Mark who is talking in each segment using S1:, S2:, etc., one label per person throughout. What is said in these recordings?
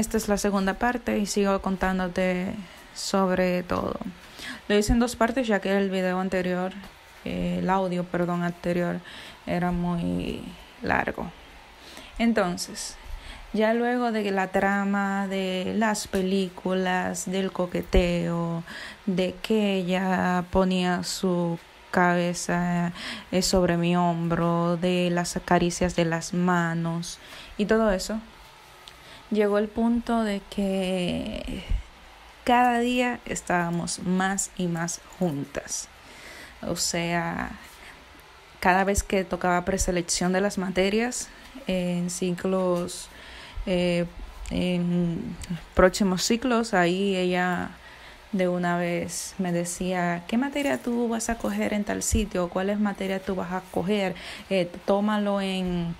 S1: esta es la segunda parte y sigo contándote sobre todo. Lo hice en dos partes ya que el video anterior, eh, el audio, perdón, anterior era muy largo. Entonces, ya luego de la trama de las películas, del coqueteo, de que ella ponía su cabeza eh, sobre mi hombro, de las caricias de las manos y todo eso, llegó el punto de que cada día estábamos más y más juntas. O sea, cada vez que tocaba preselección de las materias en ciclos eh, en próximos ciclos, ahí ella de una vez me decía, ¿qué materia tú vas a coger en tal sitio? ¿Cuáles materias tú vas a coger? Eh, tómalo en,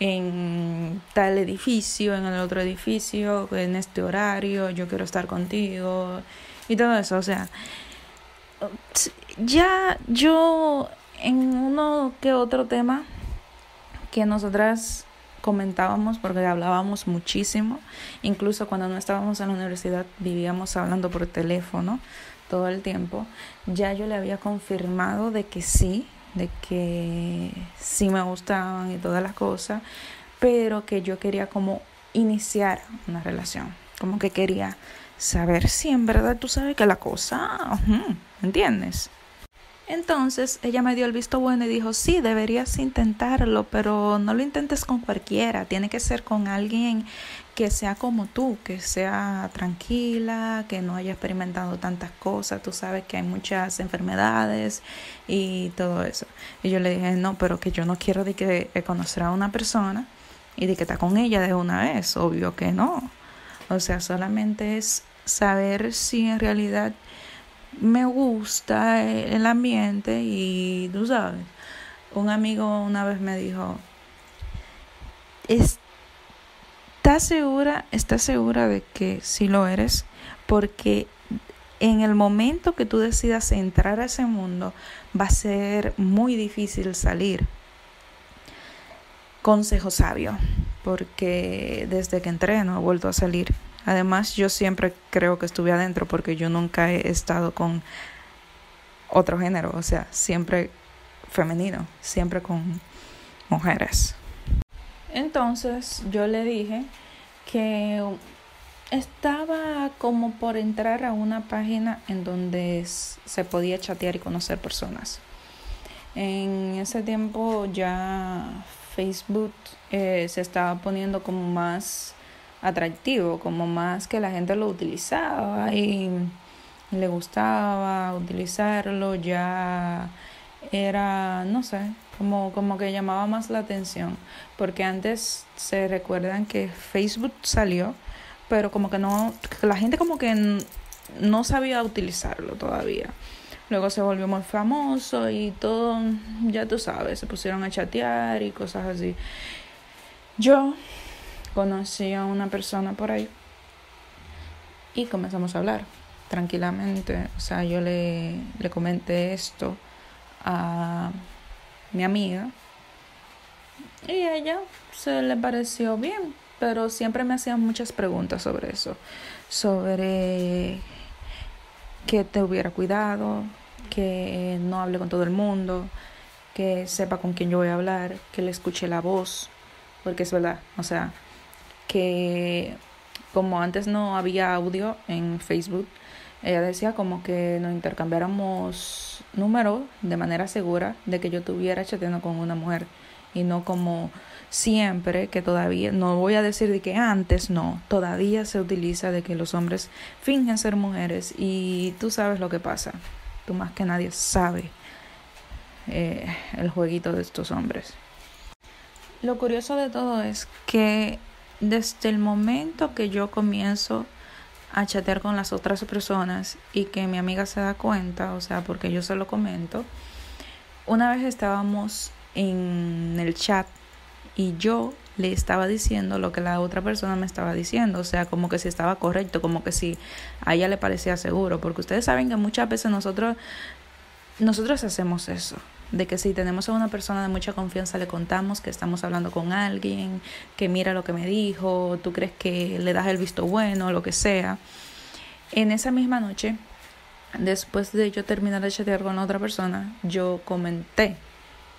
S1: en tal edificio, en el otro edificio, en este horario, yo quiero estar contigo y todo eso. O sea, ya yo en uno que otro tema que nosotras comentábamos porque hablábamos muchísimo, incluso cuando no estábamos en la universidad vivíamos hablando por teléfono todo el tiempo, ya yo le había confirmado de que sí, de que sí me gustaban y todas las cosas, pero que yo quería como iniciar una relación, como que quería saber si en verdad tú sabes que la cosa, ¿entiendes? Entonces ella me dio el visto bueno y dijo, sí, deberías intentarlo, pero no lo intentes con cualquiera, tiene que ser con alguien que sea como tú, que sea tranquila, que no haya experimentado tantas cosas, tú sabes que hay muchas enfermedades y todo eso. Y yo le dije, no, pero que yo no quiero de que conocer a una persona y de que está con ella de una vez, obvio que no. O sea, solamente es saber si en realidad me gusta el ambiente y tú sabes, un amigo una vez me dijo, ¿estás segura, estás segura de que sí lo eres? Porque en el momento que tú decidas entrar a ese mundo va a ser muy difícil salir. Consejo sabio, porque desde que entré no he vuelto a salir. Además, yo siempre creo que estuve adentro porque yo nunca he estado con otro género, o sea, siempre femenino, siempre con mujeres. Entonces yo le dije que estaba como por entrar a una página en donde se podía chatear y conocer personas. En ese tiempo ya Facebook eh, se estaba poniendo como más atractivo, como más que la gente lo utilizaba y le gustaba utilizarlo, ya era, no sé, como, como que llamaba más la atención, porque antes se recuerdan que Facebook salió, pero como que no, la gente como que no sabía utilizarlo todavía. Luego se volvió muy famoso y todo, ya tú sabes, se pusieron a chatear y cosas así. Yo conocí a una persona por ahí y comenzamos a hablar tranquilamente. O sea, yo le, le comenté esto a mi amiga y a ella se le pareció bien, pero siempre me hacían muchas preguntas sobre eso, sobre que te hubiera cuidado, que no hable con todo el mundo, que sepa con quién yo voy a hablar, que le escuche la voz, porque es verdad, o sea, que como antes no había audio en Facebook, ella decía como que nos intercambiáramos números de manera segura de que yo estuviera chateando con una mujer y no como siempre que todavía no voy a decir de que antes no todavía se utiliza de que los hombres fingen ser mujeres y tú sabes lo que pasa tú más que nadie sabe eh, el jueguito de estos hombres. Lo curioso de todo es que desde el momento que yo comienzo a chatear con las otras personas y que mi amiga se da cuenta, o sea, porque yo se lo comento, una vez estábamos en el chat y yo le estaba diciendo lo que la otra persona me estaba diciendo, o sea, como que si estaba correcto, como que si a ella le parecía seguro, porque ustedes saben que muchas veces nosotros nosotros hacemos eso. De que si tenemos a una persona de mucha confianza le contamos que estamos hablando con alguien, que mira lo que me dijo, tú crees que le das el visto bueno, lo que sea. En esa misma noche, después de yo terminar de chatear con otra persona, yo comenté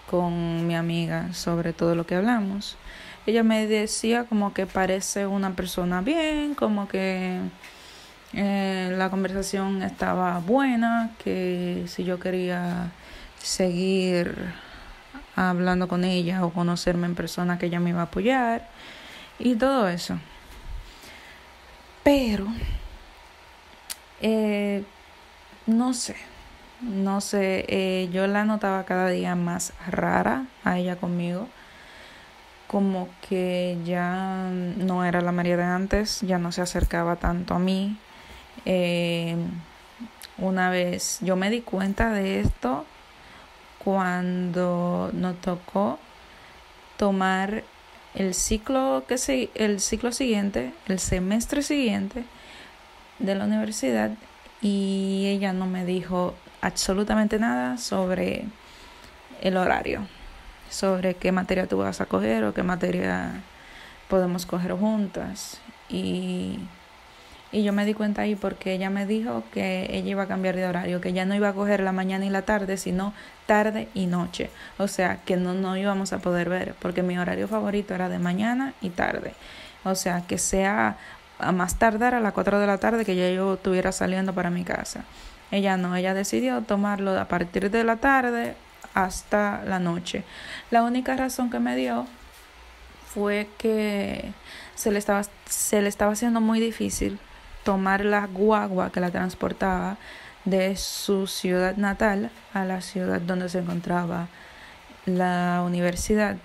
S1: con mi amiga sobre todo lo que hablamos. Ella me decía como que parece una persona bien, como que eh, la conversación estaba buena, que si yo quería seguir hablando con ella o conocerme en persona que ella me iba a apoyar y todo eso. Pero, eh, no sé, no sé, eh, yo la notaba cada día más rara a ella conmigo, como que ya no era la María de antes, ya no se acercaba tanto a mí. Eh, una vez yo me di cuenta de esto cuando nos tocó tomar el ciclo que se, el ciclo siguiente, el semestre siguiente de la universidad y ella no me dijo absolutamente nada sobre el horario, sobre qué materia tú vas a coger o qué materia podemos coger juntas. Y y yo me di cuenta ahí porque ella me dijo que ella iba a cambiar de horario, que ya no iba a coger la mañana y la tarde, sino tarde y noche. O sea, que no, no íbamos a poder ver, porque mi horario favorito era de mañana y tarde. O sea, que sea a más tardar a las 4 de la tarde que ya yo estuviera saliendo para mi casa. Ella no, ella decidió tomarlo a partir de la tarde hasta la noche. La única razón que me dio fue que se le estaba, se le estaba haciendo muy difícil tomar la guagua que la transportaba de su ciudad natal a la ciudad donde se encontraba la universidad,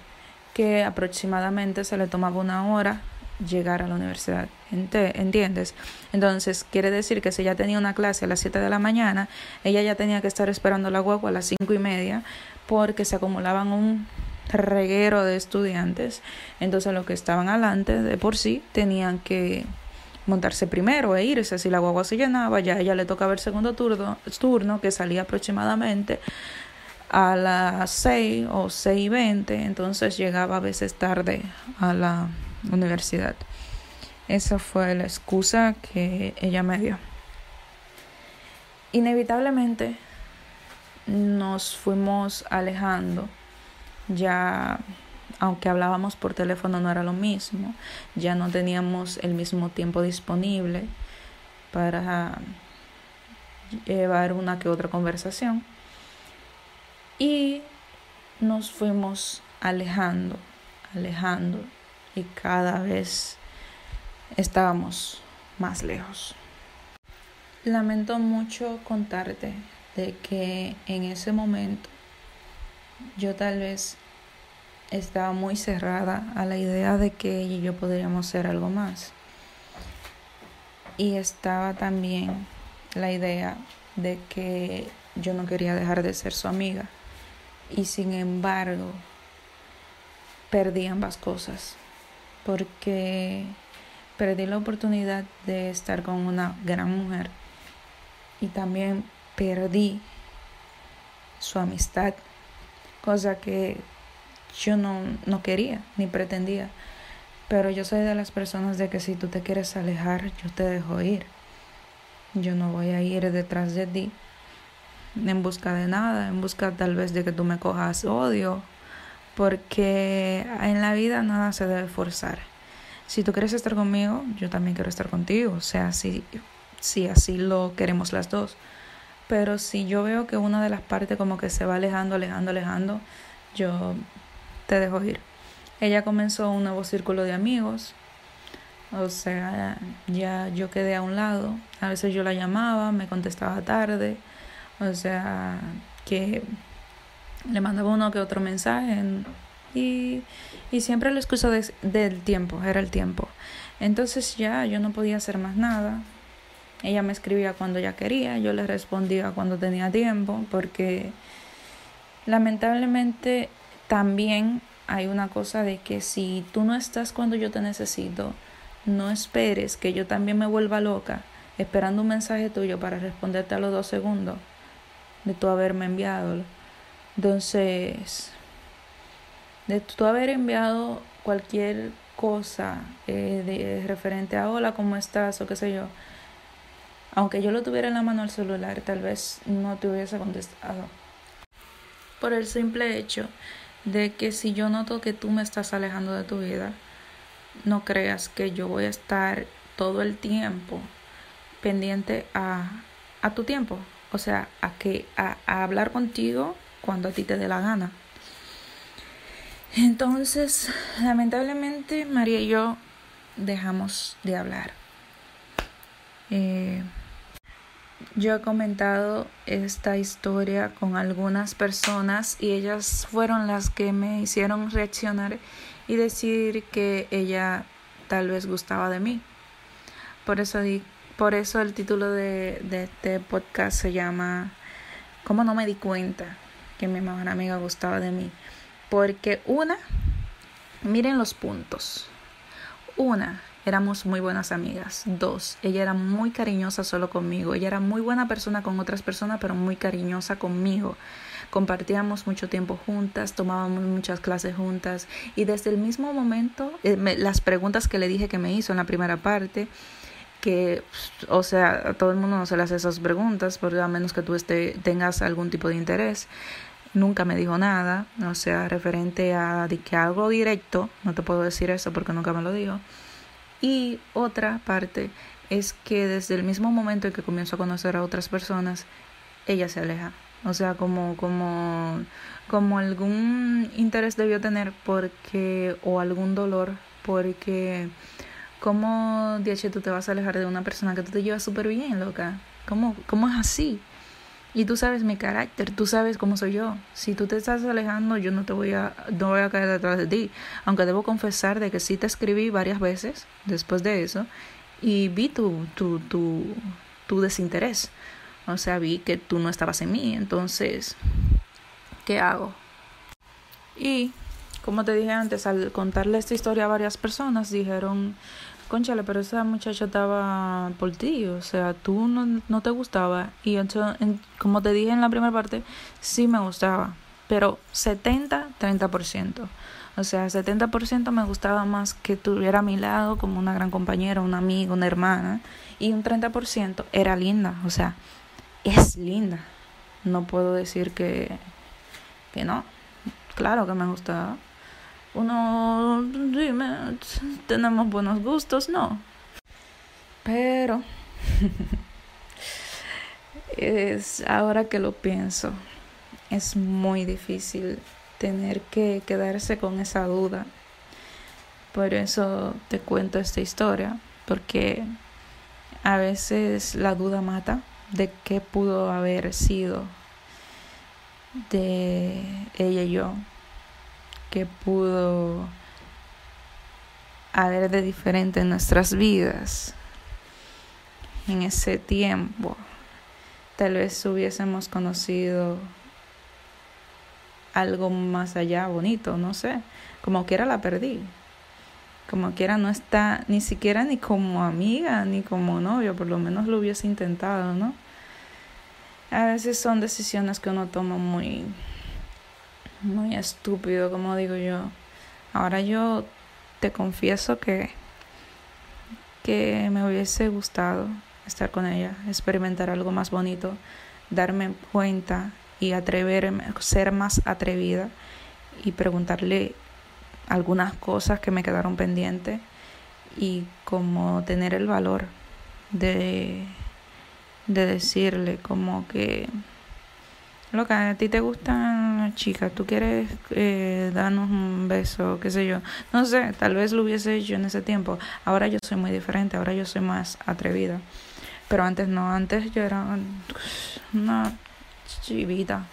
S1: que aproximadamente se le tomaba una hora llegar a la universidad. ¿Entiendes? Entonces, quiere decir que si ella tenía una clase a las 7 de la mañana, ella ya tenía que estar esperando la guagua a las cinco y media porque se acumulaban un reguero de estudiantes. Entonces, los que estaban adelante de por sí tenían que montarse primero e irse. Si la guagua se llenaba, ya ella le tocaba el segundo turno, turno que salía aproximadamente a las 6 o 6 y 20, entonces llegaba a veces tarde a la universidad. Esa fue la excusa que ella me dio. Inevitablemente nos fuimos alejando ya aunque hablábamos por teléfono no era lo mismo, ya no teníamos el mismo tiempo disponible para llevar una que otra conversación y nos fuimos alejando, alejando y cada vez estábamos más lejos. Lamento mucho contarte de que en ese momento yo tal vez estaba muy cerrada a la idea de que ella y yo podríamos ser algo más. Y estaba también la idea de que yo no quería dejar de ser su amiga. Y sin embargo, perdí ambas cosas. Porque perdí la oportunidad de estar con una gran mujer. Y también perdí su amistad. Cosa que yo no, no quería ni pretendía. Pero yo soy de las personas de que si tú te quieres alejar, yo te dejo ir. Yo no voy a ir detrás de ti en busca de nada, en busca tal vez de que tú me cojas odio, porque en la vida nada se debe forzar. Si tú quieres estar conmigo, yo también quiero estar contigo, o sea, si, si así lo queremos las dos. Pero si yo veo que una de las partes como que se va alejando, alejando, alejando, yo te dejo ir. Ella comenzó un nuevo círculo de amigos, o sea, ya yo quedé a un lado. A veces yo la llamaba, me contestaba tarde, o sea, que le mandaba uno que otro mensaje y, y siempre la excusa del tiempo, era el tiempo. Entonces ya yo no podía hacer más nada. Ella me escribía cuando ella quería, yo le respondía cuando tenía tiempo, porque lamentablemente también hay una cosa de que si tú no estás cuando yo te necesito, no esperes que yo también me vuelva loca esperando un mensaje tuyo para responderte a los dos segundos de tú haberme enviado. Entonces, de tú haber enviado cualquier cosa eh, de, referente a hola, ¿cómo estás? o qué sé yo, aunque yo lo tuviera en la mano al celular, tal vez no te hubiese contestado. Por el simple hecho de que si yo noto que tú me estás alejando de tu vida, no creas que yo voy a estar todo el tiempo pendiente a, a tu tiempo, o sea, a que a, a hablar contigo cuando a ti te dé la gana. Entonces, lamentablemente, María y yo dejamos de hablar. Eh, yo he comentado esta historia con algunas personas y ellas fueron las que me hicieron reaccionar y decir que ella tal vez gustaba de mí. Por eso, por eso el título de, de este podcast se llama ¿Cómo no me di cuenta que mi mejor amiga gustaba de mí? Porque una, miren los puntos. Una, éramos muy buenas amigas. Dos, ella era muy cariñosa solo conmigo. Ella era muy buena persona con otras personas, pero muy cariñosa conmigo. Compartíamos mucho tiempo juntas, tomábamos muchas clases juntas y desde el mismo momento, eh, las preguntas que le dije que me hizo en la primera parte, que, o sea, a todo el mundo no se le hace esas preguntas, porque a menos que tú esté, tengas algún tipo de interés. Nunca me dijo nada, o sea, referente a que algo directo, no te puedo decir eso porque nunca me lo dijo. Y otra parte es que desde el mismo momento en que comienzo a conocer a otras personas, ella se aleja. O sea, como, como, como algún interés debió tener porque, o algún dolor, porque, ¿cómo, Diache, tú te vas a alejar de una persona que tú te llevas súper bien, loca? ¿Cómo, ¿Cómo es así? Y tú sabes mi carácter, tú sabes cómo soy yo. Si tú te estás alejando, yo no te voy a, no voy a caer detrás de ti. Aunque debo confesar de que sí te escribí varias veces después de eso y vi tu, tu, tu, tu desinterés. O sea, vi que tú no estabas en mí. Entonces, ¿qué hago? Y, como te dije antes, al contarle esta historia a varias personas, dijeron, conchale, pero esa muchacha estaba por ti, o sea, tú no, no te gustaba. Y entonces, como te dije en la primera parte, sí me gustaba, pero 70-30%. O sea, 70% me gustaba más que tuviera a mi lado como una gran compañera, un amigo, una hermana. Y un 30% era linda, o sea, es linda. No puedo decir que, que no. Claro que me gustaba uno, dime, tenemos buenos gustos, no. Pero es ahora que lo pienso, es muy difícil tener que quedarse con esa duda. Por eso te cuento esta historia, porque a veces la duda mata de qué pudo haber sido de ella y yo que pudo haber de diferente en nuestras vidas en ese tiempo. Tal vez hubiésemos conocido algo más allá bonito, no sé. Como quiera la perdí. Como quiera no está ni siquiera ni como amiga ni como novio, por lo menos lo hubiese intentado, ¿no? A veces son decisiones que uno toma muy muy estúpido, como digo yo. Ahora yo te confieso que, que me hubiese gustado estar con ella, experimentar algo más bonito, darme cuenta y atreverme, ser más atrevida y preguntarle algunas cosas que me quedaron pendientes y como tener el valor de, de decirle como que Loca, a ti te gustan chicas, tú quieres eh, darnos un beso, qué sé yo. No sé, tal vez lo hubiese hecho en ese tiempo. Ahora yo soy muy diferente, ahora yo soy más atrevida. Pero antes no, antes yo era una chivita.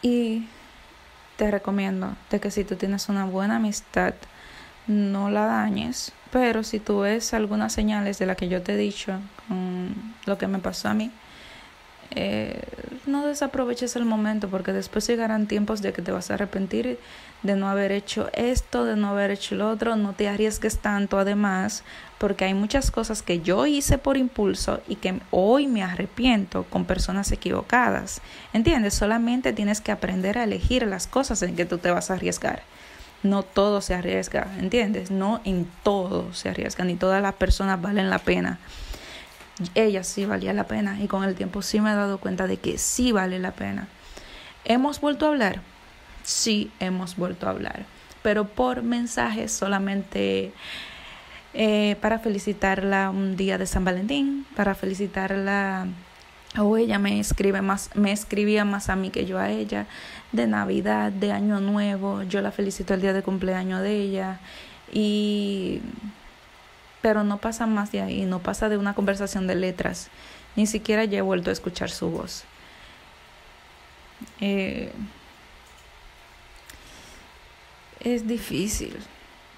S1: Y te recomiendo de que si tú tienes una buena amistad, no la dañes. Pero si tú ves algunas señales de las que yo te he dicho, con lo que me pasó a mí, eh, no desaproveches el momento porque después llegarán tiempos de que te vas a arrepentir de no haber hecho esto, de no haber hecho lo otro, no te arriesgues tanto además porque hay muchas cosas que yo hice por impulso y que hoy me arrepiento con personas equivocadas. ¿Entiendes? Solamente tienes que aprender a elegir las cosas en que tú te vas a arriesgar. No todo se arriesga, ¿entiendes? No en todo se arriesga, ni todas las personas valen la pena ella sí valía la pena y con el tiempo sí me he dado cuenta de que sí vale la pena. ¿Hemos vuelto a hablar? Sí, hemos vuelto a hablar, pero por mensajes solamente eh, para felicitarla un día de San Valentín, para felicitarla o ella me escribe más, me escribía más a mí que yo a ella, de Navidad, de Año Nuevo, yo la felicito el día de cumpleaños de ella y pero no pasa más de ahí, no pasa de una conversación de letras, ni siquiera ya he vuelto a escuchar su voz. Eh, es difícil,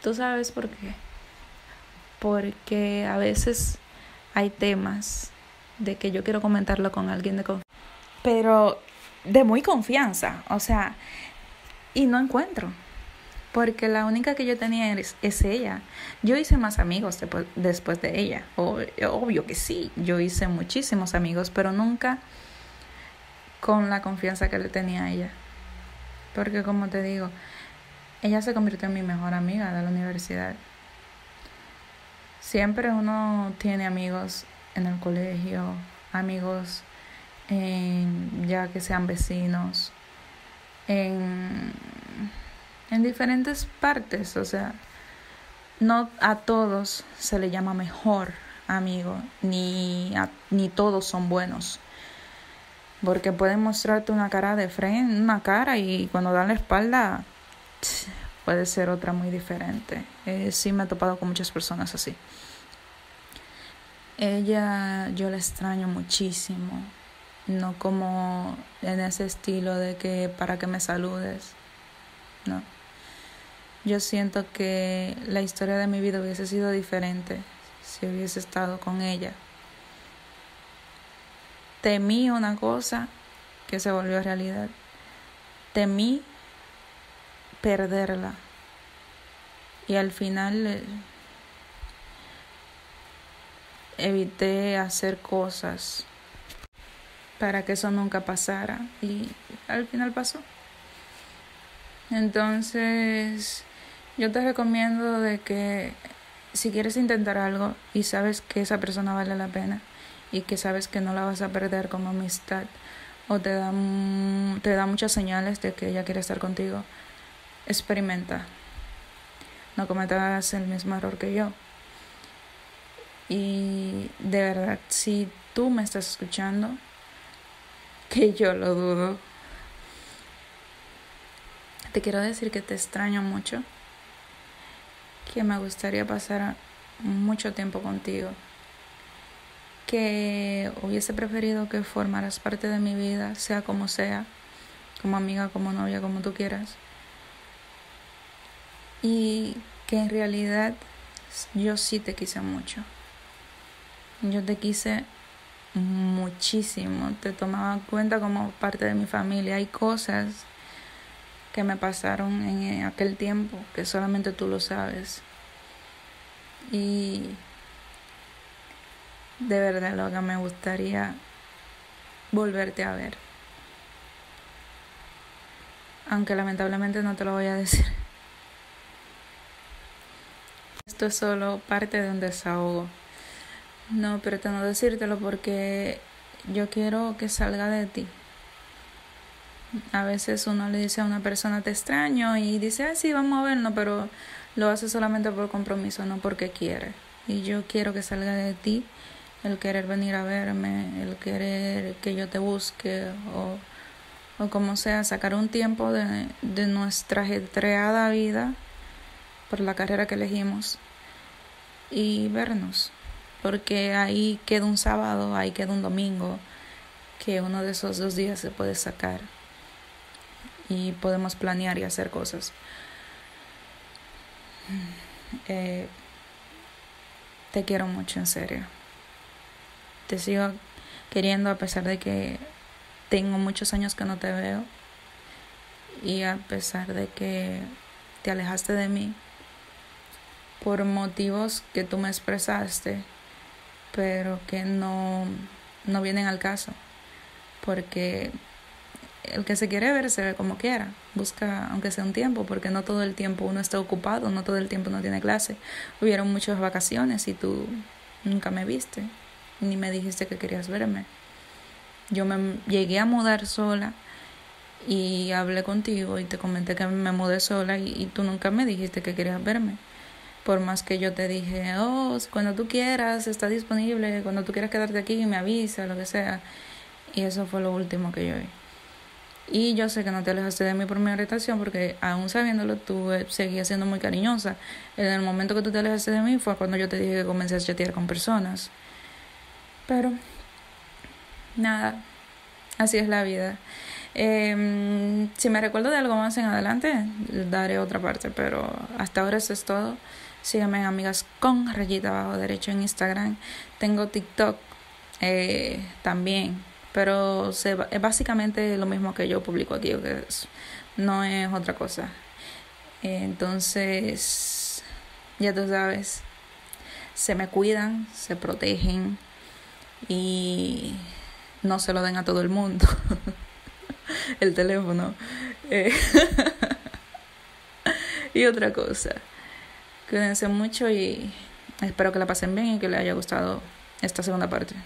S1: ¿tú sabes por qué? Porque a veces hay temas de que yo quiero comentarlo con alguien de confianza, pero de muy confianza, o sea, y no encuentro porque la única que yo tenía es, ella. Yo hice más amigos después, de ella, obvio que sí, yo hice muchísimos amigos, pero nunca con la confianza que le tenía a ella. Porque como te digo, ella se convirtió en mi mejor amiga de la universidad. Siempre uno tiene amigos en el colegio, amigos en, ya que sean vecinos, en en diferentes partes, o sea, no a todos se le llama mejor amigo, ni, ni todos son buenos. Porque pueden mostrarte una cara de frente, una cara y cuando dan la espalda puede ser otra muy diferente. Eh, sí me he topado con muchas personas así. Ella yo la extraño muchísimo, no como en ese estilo de que para que me saludes, no. Yo siento que la historia de mi vida hubiese sido diferente si hubiese estado con ella. Temí una cosa que se volvió realidad. Temí perderla. Y al final eh, evité hacer cosas para que eso nunca pasara. Y al final pasó. Entonces, yo te recomiendo de que si quieres intentar algo y sabes que esa persona vale la pena y que sabes que no la vas a perder como amistad o te da, te da muchas señales de que ella quiere estar contigo, experimenta. No cometas el mismo error que yo. Y de verdad, si tú me estás escuchando, que yo lo dudo, te quiero decir que te extraño mucho que me gustaría pasar mucho tiempo contigo, que hubiese preferido que formaras parte de mi vida, sea como sea, como amiga, como novia, como tú quieras, y que en realidad yo sí te quise mucho. Yo te quise muchísimo, te tomaba cuenta como parte de mi familia. Hay cosas que me pasaron en aquel tiempo, que solamente tú lo sabes. Y de verdad lo que me gustaría volverte a ver. Aunque lamentablemente no te lo voy a decir. Esto es solo parte de un desahogo. No pretendo decírtelo porque yo quiero que salga de ti. A veces uno le dice a una persona te extraño y dice, ah, sí, vamos a vernos, pero lo hace solamente por compromiso, no porque quiere. Y yo quiero que salga de ti el querer venir a verme, el querer que yo te busque o, o como sea, sacar un tiempo de, de nuestra ajetreada vida por la carrera que elegimos y vernos. Porque ahí queda un sábado, ahí queda un domingo, que uno de esos dos días se puede sacar y podemos planear y hacer cosas. Eh, te quiero mucho, en serio. Te sigo queriendo a pesar de que tengo muchos años que no te veo y a pesar de que te alejaste de mí por motivos que tú me expresaste, pero que no, no vienen al caso, porque el que se quiere ver se ve como quiera, busca aunque sea un tiempo, porque no todo el tiempo uno está ocupado, no todo el tiempo uno tiene clase. Hubieron muchas vacaciones y tú nunca me viste, ni me dijiste que querías verme. Yo me llegué a mudar sola y hablé contigo y te comenté que me mudé sola y, tú nunca me dijiste que querías verme. Por más que yo te dije, oh, cuando tú quieras, está disponible, cuando tú quieras quedarte aquí, me avisa, lo que sea. Y eso fue lo último que yo vi. Y yo sé que no te alejaste de mí por mi irritación porque aún sabiéndolo tú eh, seguías siendo muy cariñosa. En el momento que tú te alejaste de mí fue cuando yo te dije que comencé a chatear con personas. Pero nada, así es la vida. Eh, si me recuerdo de algo más en adelante, daré otra parte, pero hasta ahora eso es todo. Síganme en Amigas con rayita abajo derecho en Instagram. Tengo TikTok eh, también pero se, es básicamente lo mismo que yo publico aquí, que no es otra cosa. Entonces, ya tú sabes, se me cuidan, se protegen y no se lo den a todo el mundo. el teléfono. Eh, y otra cosa. Cuídense mucho y espero que la pasen bien y que les haya gustado esta segunda parte.